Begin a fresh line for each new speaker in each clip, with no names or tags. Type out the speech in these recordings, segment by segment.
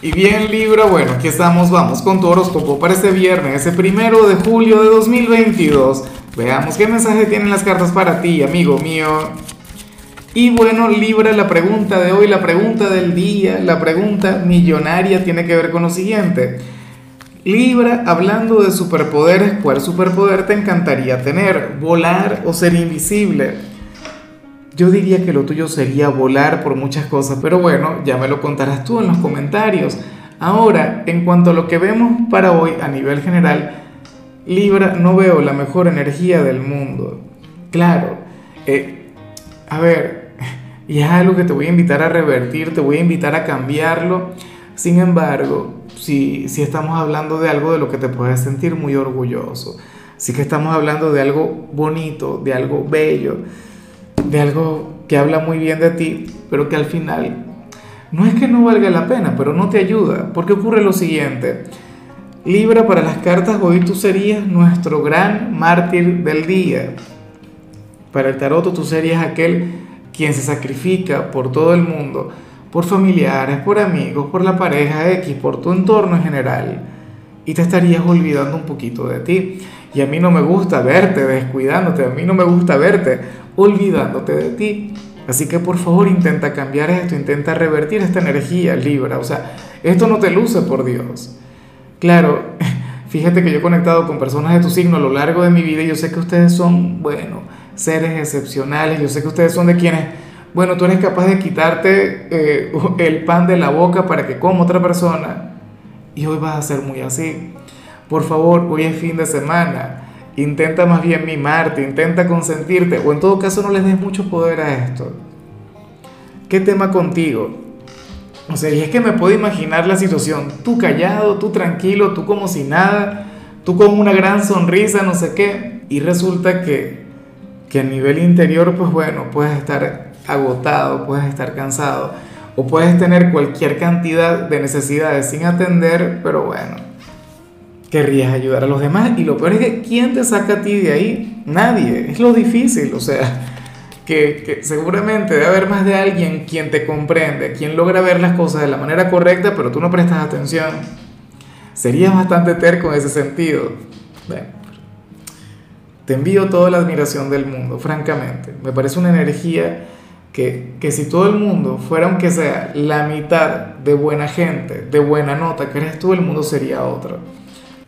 Y bien Libra, bueno, aquí estamos, vamos con tu horóscopo para este viernes, ese primero de julio de 2022. Veamos qué mensaje tienen las cartas para ti, amigo mío. Y bueno, Libra, la pregunta de hoy, la pregunta del día, la pregunta millonaria tiene que ver con lo siguiente. Libra, hablando de superpoderes, ¿cuál superpoder te encantaría tener? ¿Volar o ser invisible? Yo diría que lo tuyo sería volar por muchas cosas, pero bueno, ya me lo contarás tú en los comentarios. Ahora, en cuanto a lo que vemos para hoy a nivel general, Libra, no veo la mejor energía del mundo. Claro, eh, a ver, y es algo que te voy a invitar a revertir, te voy a invitar a cambiarlo. Sin embargo, si, si estamos hablando de algo de lo que te puedes sentir muy orgulloso, si que estamos hablando de algo bonito, de algo bello, de algo que habla muy bien de ti, pero que al final no es que no valga la pena, pero no te ayuda, porque ocurre lo siguiente. Libra para las cartas, hoy tú serías nuestro gran mártir del día. Para el tarot tú serías aquel quien se sacrifica por todo el mundo, por familiares, por amigos, por la pareja X, por tu entorno en general. Y te estarías olvidando un poquito de ti. Y a mí no me gusta verte descuidándote, a mí no me gusta verte olvidándote de ti. Así que por favor intenta cambiar esto, intenta revertir esta energía Libra. O sea, esto no te luce por Dios. Claro, fíjate que yo he conectado con personas de tu signo a lo largo de mi vida y yo sé que ustedes son, bueno, seres excepcionales. Yo sé que ustedes son de quienes, bueno, tú eres capaz de quitarte eh, el pan de la boca para que coma otra persona. Y hoy vas a ser muy así. Por favor, hoy es fin de semana. Intenta más bien mimarte, intenta consentirte, o en todo caso no les des mucho poder a esto. ¿Qué tema contigo? O sea, y es que me puedo imaginar la situación, tú callado, tú tranquilo, tú como si nada, tú con una gran sonrisa, no sé qué, y resulta que, que a nivel interior, pues bueno, puedes estar agotado, puedes estar cansado, o puedes tener cualquier cantidad de necesidades sin atender, pero bueno, querrías ayudar a los demás. Y lo peor es que, ¿quién te saca a ti de ahí? Nadie. Es lo difícil. O sea, que, seguramente debe haber más de alguien quien te comprende, quien logra ver las cosas de la manera correcta, pero tú no prestas atención. Serías bastante terco en ese sentido. Bueno, te envío toda la admiración del mundo, francamente. Me parece una energía que, si todo el mundo fuera, aunque sea la mitad de buena gente, de buena nota que eres tú, el mundo sería otro.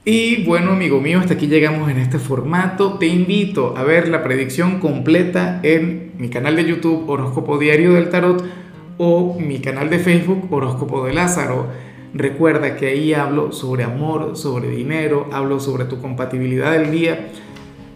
Y bueno, amigo mío, hasta aquí llegamos en este formato. Te invito a ver la predicción completa en mi canal de YouTube Horóscopo Diario del Tarot o mi canal de Facebook Horóscopo de Lázaro. Recuerda que ahí hablo sobre amor, sobre dinero, hablo sobre tu compatibilidad del día.